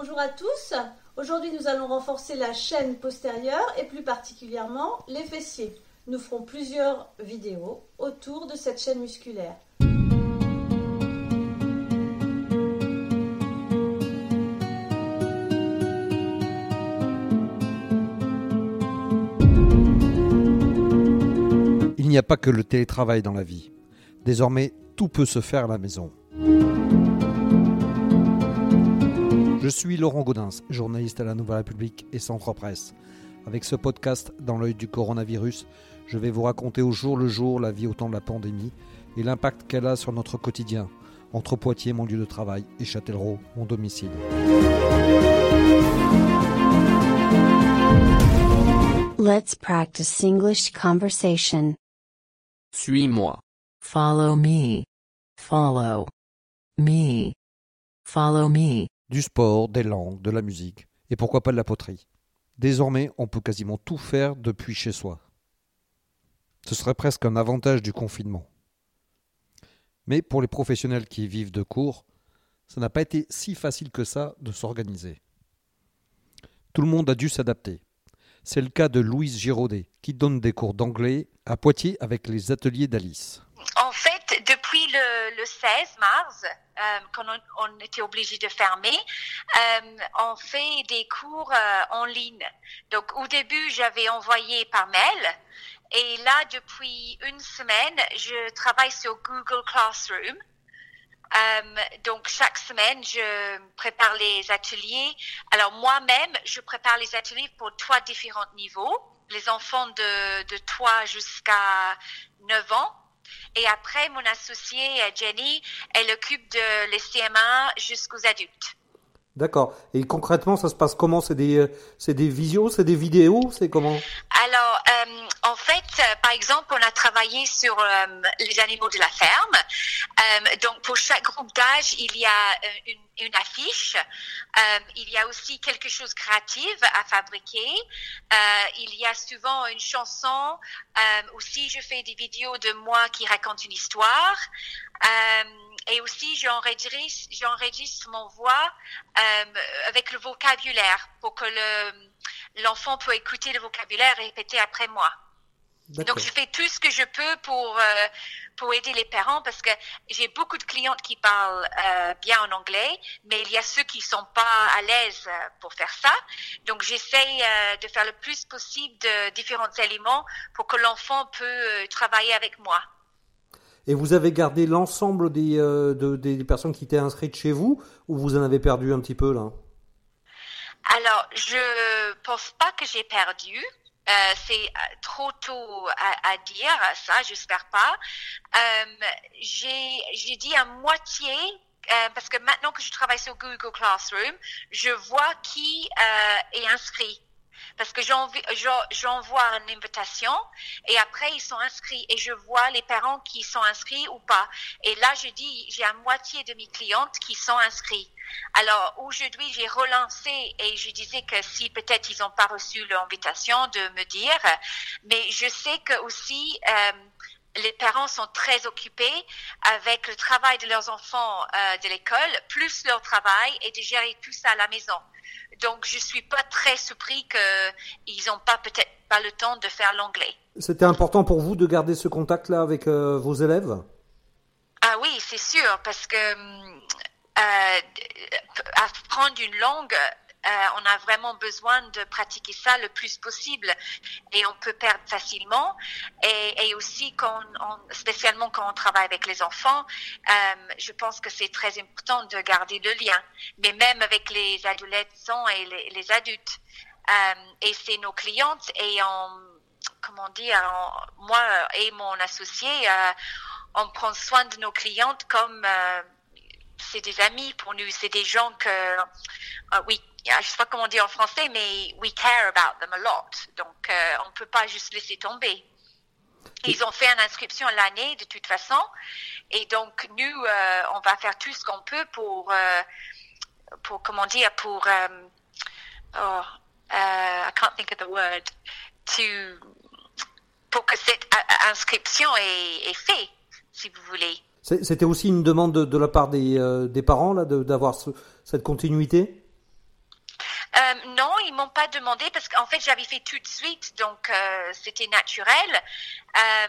Bonjour à tous. Aujourd'hui, nous allons renforcer la chaîne postérieure et plus particulièrement les fessiers. Nous ferons plusieurs vidéos autour de cette chaîne musculaire. Il n'y a pas que le télétravail dans la vie. Désormais, tout peut se faire à la maison. Je suis Laurent Gaudens, journaliste à la Nouvelle République et Centre Presse. Avec ce podcast dans l'œil du coronavirus, je vais vous raconter au jour le jour la vie au temps de la pandémie et l'impact qu'elle a sur notre quotidien, entre Poitiers, mon lieu de travail, et Châtellerault, mon domicile. Let's practice English conversation. Suis-moi. Follow me. Follow me. Follow me. Du sport, des langues, de la musique, et pourquoi pas de la poterie. Désormais, on peut quasiment tout faire depuis chez soi. Ce serait presque un avantage du confinement. Mais pour les professionnels qui vivent de cours, ça n'a pas été si facile que ça de s'organiser. Tout le monde a dû s'adapter. C'est le cas de Louise Giraudet, qui donne des cours d'anglais à Poitiers avec les ateliers d'Alice. Le, le 16 mars, euh, quand on, était obligé de fermer, euh, on fait des cours euh, en ligne. Donc, au début, j'avais envoyé par mail. Et là, depuis une semaine, je travaille sur Google Classroom. Donc chaque semaine, je prépare les ateliers. Alors moi-même, je prépare les ateliers pour trois différents niveaux. Les enfants de, de 3 jusqu'à 9 ans. Et après, mon associée euh, Jenny, elle occupe de les CMA jusqu'aux adultes. D'accord. Et concrètement, ça se passe comment? C'est des, euh, c'est des visios, c'est des vidéos, c'est comment? Alors, euh, fait, euh, par exemple, on a travaillé sur euh, les animaux de la ferme. Euh, donc, pour chaque groupe d'âge, il y a une, affiche. Il y a aussi quelque chose de créatif à fabriquer. Il y a souvent une chanson. Aussi, je fais des vidéos de moi qui racontent une histoire. Et aussi, j'enregistre, mon voix avec le vocabulaire pour que le, l'enfant peut écouter le vocabulaire et répéter après moi. Donc, je fais tout ce que je peux pour euh, pour aider les parents parce que j'ai beaucoup de clientes qui parlent euh, bien en anglais, mais il y a ceux qui sont pas à l'aise euh, pour faire ça. Donc, j'essaye euh, de faire le plus possible de différents éléments pour que l'enfant peut travailler avec moi. Et vous avez gardé l'ensemble des, de- des personnes qui étaient inscrites chez vous ou vous en avez perdu un petit peu là? Alors, je pense pas que j'ai perdu. Euh, c'est euh, trop tôt à, dire ça, j'espère pas. Euh, j'ai dit à moitié parce que maintenant que je travaille sur Google Classroom, je vois qui est inscrit. Parce que j'envoie une invitation et après ils sont inscrits et je vois les parents qui sont inscrits ou pas. Et là, je dis, j'ai à moitié de mes clientes qui sont inscrits. Alors aujourd'hui, j'ai relancé et je disais que si peut-être ils n'ont pas reçu l'invitation de me dire, mais je sais que aussi euh, les parents sont très occupés avec le travail de leurs enfants euh, de l'école, plus leur travail et de gérer tout ça à la maison. Donc je suis pas très surpris qu'ils n'ont pas peut-être pas le temps de faire l'anglais. C'était important pour vous de garder ce contact-là avec euh, vos élèves? Ah oui, c'est sûr, parce que hum, euh, apprendre une langue, euh, on a vraiment besoin de pratiquer ça le plus possible et on peut perdre facilement. Et, aussi, quand on, spécialement quand on travaille avec les enfants, euh, je pense que c'est très important de garder le lien, mais même avec les adolescents et les, adultes. Euh, et c'est nos clientes et on, comment dire, moi et mon associé, euh, on prend soin de nos clientes comme euh, c'est des amis pour nous, c'est des gens que, euh, oui, je sais pas comment dire en français, mais we care about them a lot. Donc, euh, on peut pas juste laisser tomber. Ils ont fait une inscription l'année de toute façon, et donc nous, euh, on va faire tout ce qu'on peut pour, euh, pour comment dire, pour, oh, uh, I can't think of the word, to, pour que cette inscription est, est faite, si vous voulez. C'était aussi une demande de, de la part des, euh, des parents là, d'avoir ce- cette continuité? Euh, non, ils m'ont pas demandé parce qu'en fait j'avais fait tout de suite, donc euh, c'était naturel. Euh,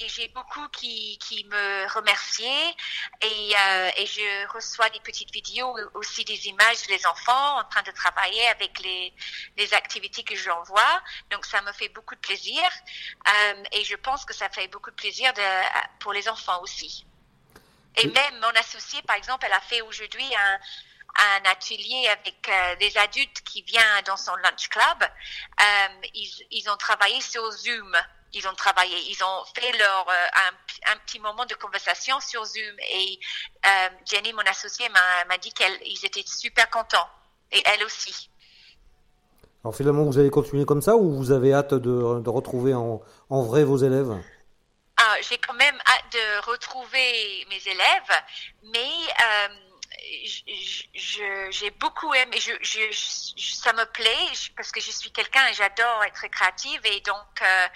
mais j'ai beaucoup qui, qui me remerciaient et, et je reçois des petites vidéos aussi des images des enfants en train de travailler avec les, les activités que j'envoie. Donc ça me fait beaucoup de plaisir et je pense que ça fait beaucoup de plaisir de, pour les enfants aussi. Et même mon associé, par exemple, elle a fait aujourd'hui un, un atelier avec euh, des adultes qui viennent dans son lunch club. Euh, ils, ils ont travaillé sur Zoom. Ils ont travaillé, ils ont fait leur euh, un, un petit moment de conversation sur Zoom et Jenny, mon associée, m'a dit qu'ils étaient super contents et elle aussi. Alors finalement, vous allez continuer comme ça ou vous avez hâte de, de retrouver en, en vrai vos élèves? Ah, J'ai quand même hâte de retrouver mes élèves, mais euh, j'ai beaucoup aimé, ça me plaît parce que je suis quelqu'un et j'adore être créative et donc euh,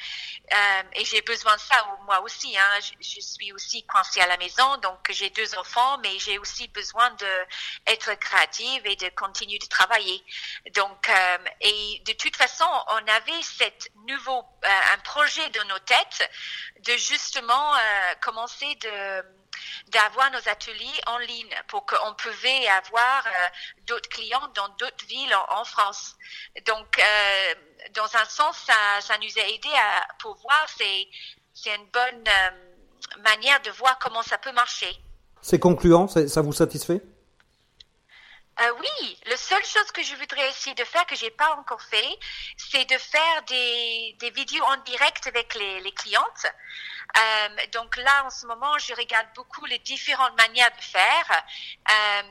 euh, et j'ai besoin de ça moi aussi. Hein, je, suis aussi coincée à la maison, donc j'ai deux enfants, mais j'ai aussi besoin de être créative et de continuer de travailler. Donc euh, et de toute façon, on avait cette nouveau un projet dans nos têtes de justement commencer de d'avoir nos ateliers en ligne pour qu'on pouvait avoir euh, d'autres clients dans d'autres villes en, en France. Donc, euh, dans un sens, ça, ça nous a aidé à pour voir c'est c'est une bonne euh, manière de voir comment ça peut marcher. C'est concluant, ça vous satisfait? Euh, oui, seule chose que je voudrais essayer de faire, que j'ai pas encore fait, c'est de faire des, des vidéos en direct avec les, les clientes. Euh, donc là, en ce moment, je regarde beaucoup les différentes manières de faire. Euh,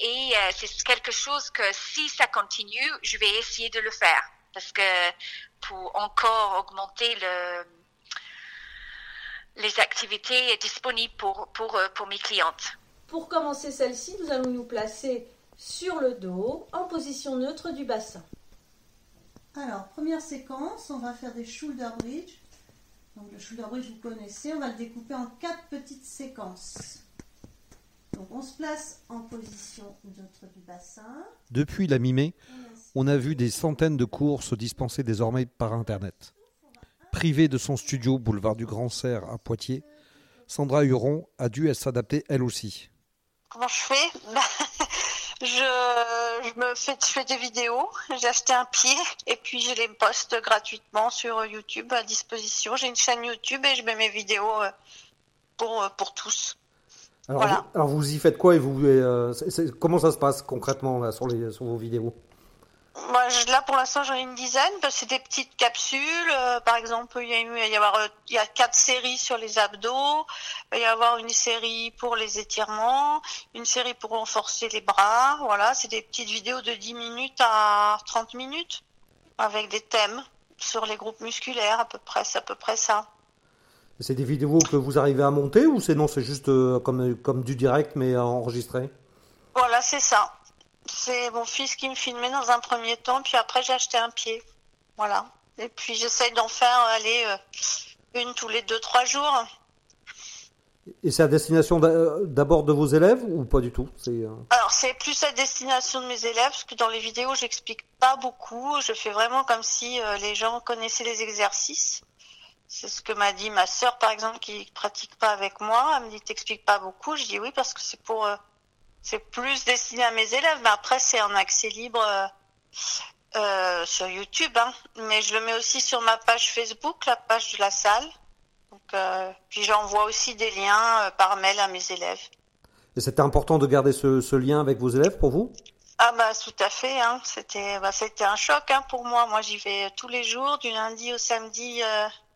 et euh, c'est quelque chose que si ça continue, je vais essayer de le faire. Parce que pour encore augmenter le, les activités disponibles pour, pour, pour mes clientes. Pour commencer celle-ci, nous allons nous placer sur le dos, en position neutre du bassin. Alors, première séquence, on va faire des shoulder bridge. Donc le shoulder bridge, vous connaissez, on va le découper en quatre petites séquences. Donc on se place en position neutre du bassin. Depuis la mi-mai, on a vu des centaines de cours se dispenser désormais par Internet. Privée de son studio boulevard du Grand Serre à Poitiers, Sandra Huron a dû s'adapter elle aussi. Comment je fais? Ben, je, je me fais, je fais des vidéos. J'ai acheté un pied et puis je les poste gratuitement sur YouTube à disposition. J'ai une chaîne YouTube et je mets mes vidéos euh, pour, euh, pour tous. Alors, Voilà. vous, alors vous y faites quoi et vous euh, comment ça se passe concrètement là, sur, les, sur vos vidéos? Moi, je- là, pour l'instant, j'en ai une dizaine. C'est des petites capsules. euh, par exemple, il y a, eu- il va y avoir, euh, il y a quatre séries sur les abdos. Il va y avoir une série pour les étirements, une série pour renforcer les bras. Voilà, c'est des petites vidéos de 10 minutes à 30 minutes avec des thèmes sur les groupes musculaires, à peu près, c'est à peu près ça. C'est des vidéos que vous arrivez à monter ou c'est non, c'est juste euh, comme, comme du direct mais enregistré? Voilà, c'est ça. C'est mon fils qui me filmait dans un premier temps, puis après j'ai acheté un pied. Voilà. Et puis j'essaye d'en faire euh, aller euh, une tous les deux trois jours. Et c'est à destination d'a- d'abord de vos élèves ou pas du tout? C'est euh, Alors c'est plus à destination de mes élèves, parce que dans les vidéos j'explique pas beaucoup. Je fais vraiment comme si euh, les gens connaissaient les exercices. C'est ce que m'a dit ma sœur par exemple qui pratique pas avec moi. Elle me dit t'expliques pas beaucoup. Je dis oui parce que c'est pour euh, c'est plus destiné à mes élèves, mais après c'est en accès libre euh, euh, sur YouTube. Hein. Mais je le mets aussi sur ma page Facebook, la page de la salle. Donc, euh, puis j'envoie aussi des liens euh, par mail à mes élèves. Et c'était important de garder ce, ce lien avec vos élèves pour vous? Ah bah tout à fait, hein. c'était bah, c'était un choc hein, pour moi. Moi j'y vais tous les jours, du lundi au samedi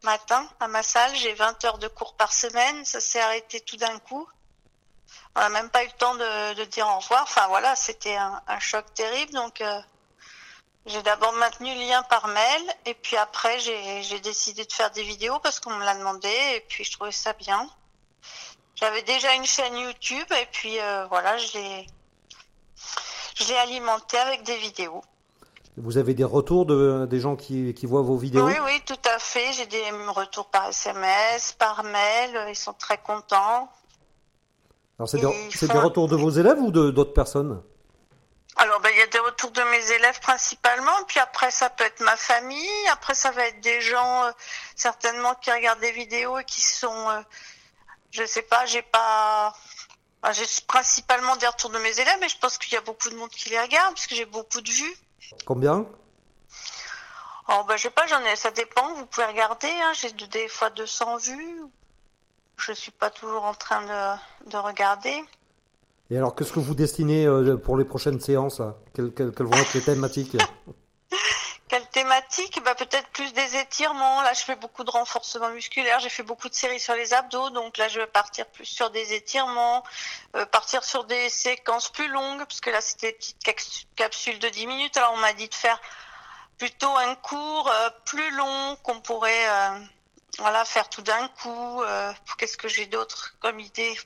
matin à ma salle. J'ai 20 heures de cours par semaine, ça s'est arrêté tout d'un coup. On n'a même pas eu le temps de, de dire au revoir. Enfin voilà, c'était un, un choc terrible. Donc euh, j'ai d'abord maintenu le lien par mail et puis après j'ai décidé de faire des vidéos parce qu'on me l'a demandé et puis je trouvais ça bien. J'avais déjà une chaîne YouTube et puis euh, voilà, je l'ai je l'ai alimenté avec des vidéos. Vous avez des retours de, des gens qui, qui voient vos vidéos? Oui, oui, tout à fait. J'ai des retours par SMS, par mail. Ils sont très contents. Alors c'est des, retours de vos élèves ou d'autres personnes? Alors, ben, il y a des retours de mes élèves principalement, puis après, ça peut être ma famille, après, ça va être des gens, euh, certainement, qui regardent des vidéos et qui sont, euh, je sais pas, j'ai pas, enfin, j'ai principalement des retours de mes élèves, mais je pense qu'il y a beaucoup de monde qui les regarde, parce que j'ai beaucoup de vues. Combien? Oh, ben, je sais pas, j'en ai, ça dépend, vous pouvez regarder, hein, j'ai de- des fois 200 vues. Je suis pas toujours en train de, de regarder. Et alors, qu'est-ce que vous destinez euh, pour les prochaines séances là quelles, quelles- quelles vont être les thématiques? Quelle thématique bah, Peut-être plus des étirements. Là, je fais beaucoup de renforcement musculaire. J'ai fait beaucoup de séries sur les abdos. Donc là, je vais partir plus sur des étirements, euh, partir sur des séquences plus longues, parce que là, c'était des petites capsules de 10 minutes. Alors, on m'a dit de faire plutôt un cours euh, plus long qu'on pourrait euh, voilà, faire tout d'un coup. Euh, Qu'est-ce que j'ai d'autre comme idée?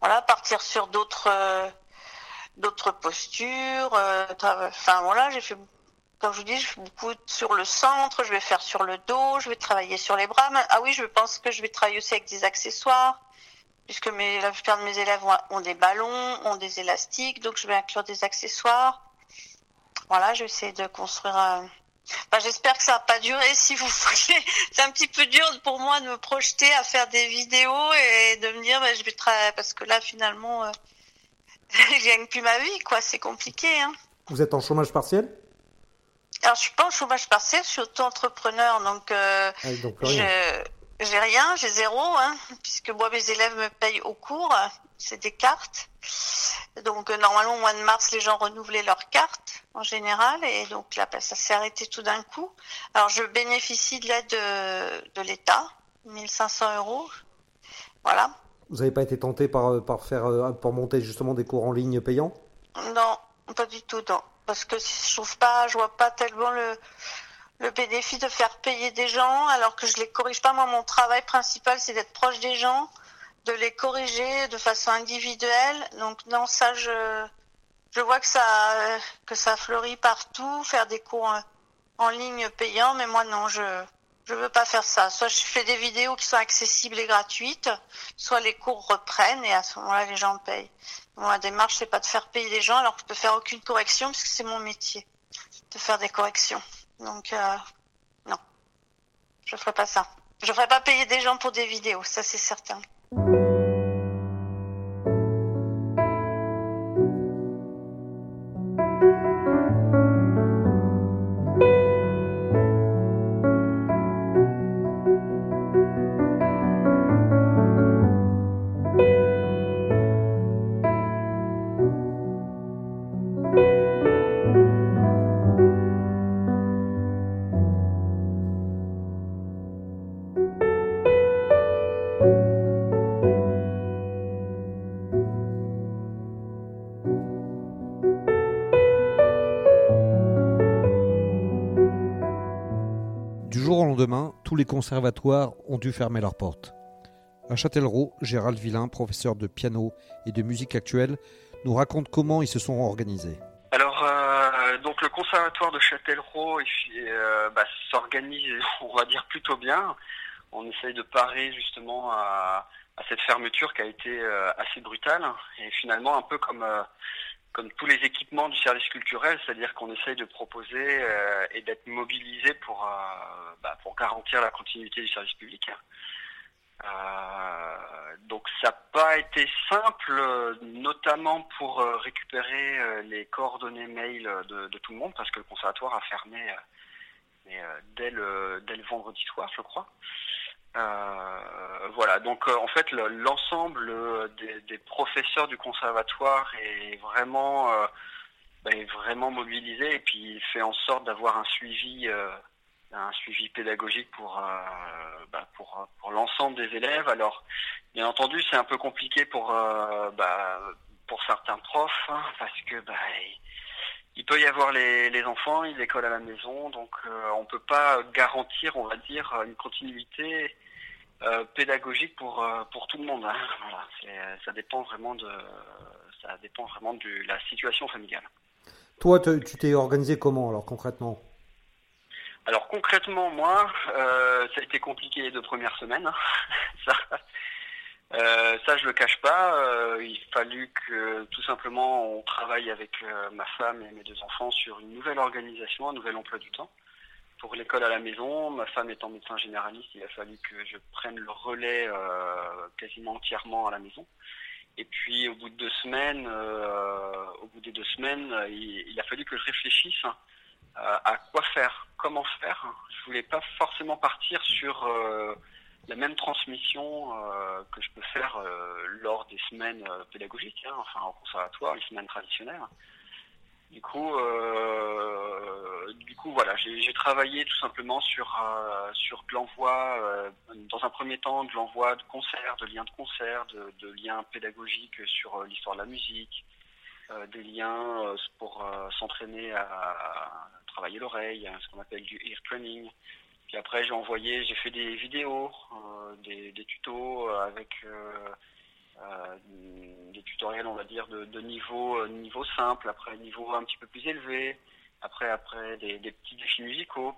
Voilà, partir sur d'autres... euh, postures. euh, Enfin voilà, j'ai fait, comme je vous dis, je fais beaucoup sur le centre, je vais faire sur le dos, je vais travailler sur les bras. Ah oui, je pense que je vais travailler aussi avec des accessoires, puisque mes, la plupart de mes élèves ont des ballons, ont des élastiques, donc je vais inclure des accessoires. Voilà, je vais essayer de construire un... Enfin, j'espère que ça va pas durer si vous voulez. C'est un petit peu dur pour moi de me projeter à faire des vidéos et de me dire, ben, je vais travailler, parce que là, finalement, euh, je gagne plus ma vie, quoi. C'est compliqué, hein. Vous êtes en chômage partiel? Alors, je suis pas en chômage partiel, je suis auto-entrepreneur, donc euh, Ah, donc j'ai rien, j'ai zéro, hein, puisque moi mes élèves me payent au cours, c'est des cartes. Donc euh, normalement au mois de mars, les gens renouvelaient leurs cartes en général, et donc là, ça s'est arrêté tout d'un coup. Alors je bénéficie de l'aide de, de l'État, 1500 euros, voilà. Vous n'avez pas été tenté par, euh, par, faire, euh, par monter justement des cours en ligne payants? Non, pas du tout, non. Parce que je trouve pas, je vois pas tellement le, le bénéfice de faire payer des gens alors que je les corrige pas. Moi, mon travail principal, c'est d'être proche des gens, de les corriger de façon individuelle. Donc non, ça, je, je vois que ça, que ça fleurit partout, faire des cours en, ligne payants, mais moi non, je, je veux pas faire ça. Soit je fais des vidéos qui sont accessibles et gratuites, soit les cours reprennent et à ce moment-là, les gens payent. Bon, la démarche, c'est pas de faire payer les gens alors que je peux faire aucune correction puisque c'est mon métier de faire des corrections. Donc, euh, non, je ferai pas ça. Je ferai pas payer des gens pour des vidéos, ça c'est certain. Du jour tous les conservatoires ont dû fermer leurs portes. À Châtellerault, Gérald Villain, professeur de piano et de musique actuelle, nous raconte comment ils se sont organisés. Alors, euh, donc le conservatoire de Châtellerault euh, bah, s'organise, on va dire, plutôt bien. On essaye de parer justement à, cette fermeture qui a été euh, assez brutale et finalement un peu comme comme tous les équipements du service culturel, c'est-à-dire qu'on essaye de proposer euh, et d'être mobilisé pour euh, bah, pour garantir la continuité du service public. Euh, donc ça n'a pas été simple, notamment pour récupérer les coordonnées mail de, tout le monde, parce que le conservatoire a fermé dès le vendredi soir, je crois. Euh, voilà, donc en fait l'ensemble des, des, professeurs du conservatoire est vraiment, euh, est vraiment mobilisé et puis fait en sorte d'avoir un suivi euh, un suivi pédagogique pour euh, bah, pour pour l'ensemble des élèves. Alors bien entendu c'est un peu compliqué pour euh, bah, pour certains profs hein, parce que bah, il peut y avoir les, les enfants, ils école à la maison, donc euh, on peut pas garantir, on va dire, une continuité euh, pédagogique pour pour tout le monde. Hein. Voilà, ça dépend vraiment de ça dépend vraiment de la situation familiale. Toi, tu t'es organisé comment alors concrètement? Alors concrètement, moi, euh, ça a été compliqué les deux premières semaines. ça, Euh, ça, je le cache pas. Euh, il fallu que tout simplement on travaille avec euh, ma femme et mes deux enfants sur une nouvelle organisation, un nouvel emploi du temps. Pour l'école à la maison, ma femme étant médecin généraliste, il a fallu que je prenne le relais quasiment entièrement à la maison. Et puis au bout de deux semaines, au bout des deux semaines, il, a fallu que je réfléchisse à quoi faire, comment faire. Je voulais pas forcément partir sur la même transmission euh, que je peux faire euh, lors des semaines euh, pédagogiques, hein, enfin au conservatoire, les semaines traditionnelles. Du coup, du coup, voilà, j'ai travaillé tout simplement sur sur de l'envoi, dans un premier temps, de l'envoi de concerts, de liens de concerts, de, liens pédagogiques sur l'histoire de la musique, des liens pour s'entraîner à, travailler l'oreille, ce qu'on appelle du ear training, puis après, j'ai envoyé, j'ai fait des vidéos, euh, des, tutos euh, avec euh, des tutoriels, on va dire, de, niveau, niveau simple, après niveau un petit peu plus élevé, après après des, petits défis musicaux.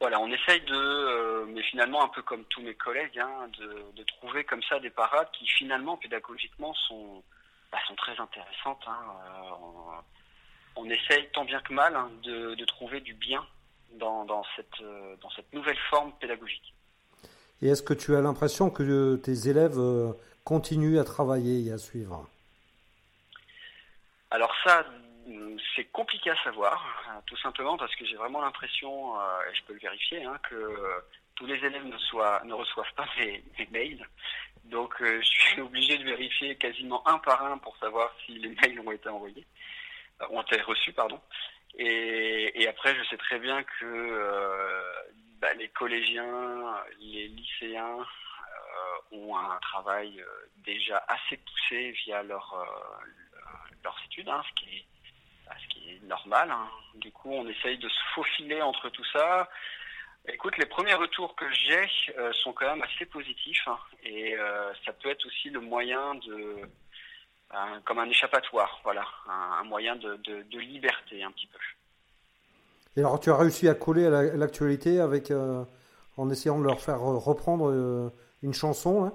Voilà, on essaye de, mais finalement un peu comme tous mes collègues, hein, de, trouver comme ça des parades qui finalement pédagogiquement sont, bah, sont très intéressantes. Hein. On, essaye tant bien que mal hein, de, trouver du bien dans, cette, euh, dans cette nouvelle forme pédagogique. Et est-ce que tu as l'impression que tes élèves euh, continuent à travailler et à suivre Alors ça, c'est compliqué à savoir, tout simplement parce que j'ai vraiment l'impression, euh, et je peux le vérifier, hein, que tous les élèves ne, reçoivent pas mes, mails. Donc je suis obligé de vérifier quasiment un par un pour savoir si les mails ont été envoyés, ont été reçus, pardon. Et, après, je sais très bien que euh, bah, les collégiens, les lycéens euh, ont un travail euh, déjà assez poussé via leur, leurs études, hein, ce, qui est, bah, ce qui est normal. Hein. Du coup, on essaye de se faufiler entre tout ça. Écoute, les premiers retours que j'ai sont quand même assez positifs hein, et ça peut être aussi le moyen de comme un échappatoire, voilà, un, moyen de, liberté un petit peu. Et alors, tu as réussi à coller à l'actualité avec, euh, en essayant de leur faire reprendre euh, une chanson hein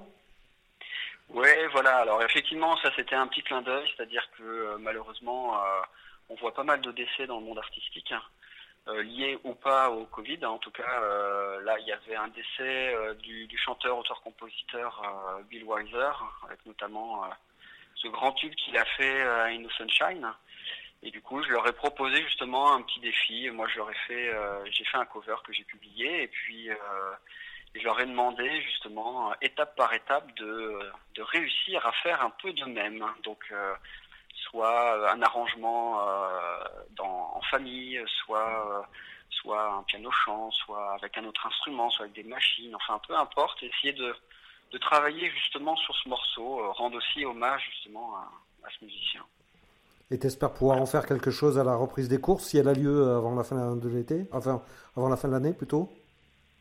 Oui, voilà. Alors effectivement, ça c'était un petit clin d'œil, c'est-à-dire que euh, malheureusement, on voit pas mal de décès dans le monde artistique. Hein, liés ou pas au Covid. En tout cas, là, il y avait un décès du, chanteur, auteur-compositeur Bill Weiser, avec notamment ce grand tube qu'il a fait à In Sunshine. Et du coup, je leur ai proposé justement un petit défi. Moi, fait, euh, j'ai fait un cover que j'ai publié, et puis euh, je leur ai demandé justement, étape par étape, de, de réussir à faire un peu de même. Donc, euh, soit un arrangement dans, en famille, soit soit un piano chant, soit avec un autre instrument, soit avec des machines, enfin peu importe, essayer de de travailler justement sur ce morceau, euh, rendre aussi hommage justement à, ce musicien. Et t'espères pouvoir en faire quelque chose à la reprise des courses si elle a lieu avant la fin de l'été, enfin avant la fin de l'année plutôt?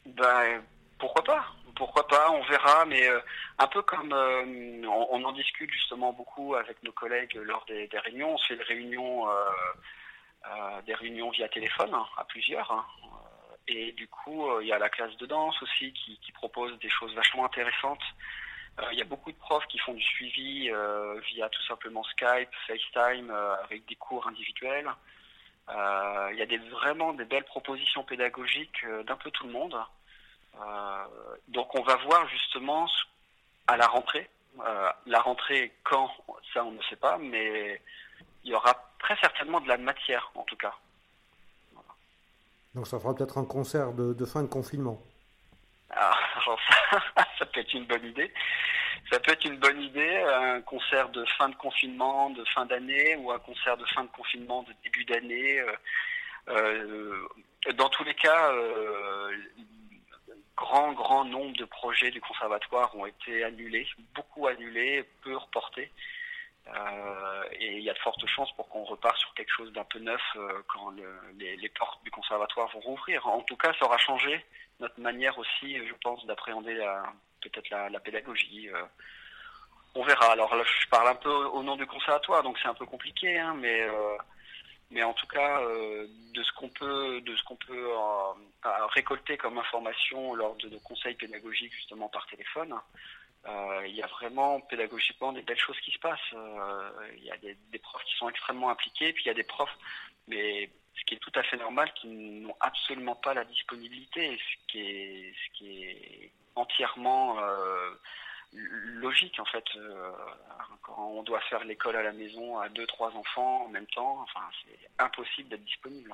Ben pourquoi pas pourquoi pas, on verra, mais euh, un peu comme euh, on, en discute justement beaucoup avec nos collègues lors des, réunions, on fait des réunions, des réunions via téléphone hein, à plusieurs, hein. Et du coup, euh, il y a la classe de danse aussi qui, propose des choses vachement intéressantes. Euh, il y a beaucoup de profs qui font du suivi euh, via tout simplement Skype, FaceTime, avec des cours individuels. il y a vraiment des belles propositions pédagogiques d'un peu tout le monde. Donc on va voir justement à la rentrée. la rentrée quand, ça on ne sait pas, mais il y aura très certainement de la matière en tout cas. Donc ça fera peut-être un concert de, fin de confinement. Ah, ça, peut être une bonne idée. Ça peut être une bonne idée, un concert de fin de confinement, de fin d'année, ou un concert de fin de confinement de début d'année. Euh, euh, dans tous les cas, euh, grand, grand nombre de projets du conservatoire ont été annulés, beaucoup annulés, peu reportés. Euh, et il y a de fortes chances pour qu'on repart sur quelque chose d'un peu neuf euh, quand les, portes du conservatoire vont rouvrir. En tout cas, ça aura changé notre manière aussi, je pense, d'appréhender peut-être la, pédagogie. Euh. on verra. Alors là, je parle un peu au nom du conservatoire, donc c'est un peu compliqué, hein, mais mais en tout cas, de ce qu'on peut de ce qu'on peut récolter comme information lors de nos conseils pédagogiques justement par téléphone. Euh, il y a vraiment pédagogiquement des belles choses qui se passent. Euh, il y a des, profs qui sont extrêmement impliqués, puis il y a des profs, mais ce qui est tout à fait normal, qui n'ont absolument pas la disponibilité, ce qui est, entièrement euh, logique en fait. Quand on doit faire l'école à la maison à deux trois enfants en même temps, enfin c'est impossible d'être disponible.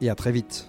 et à très vite.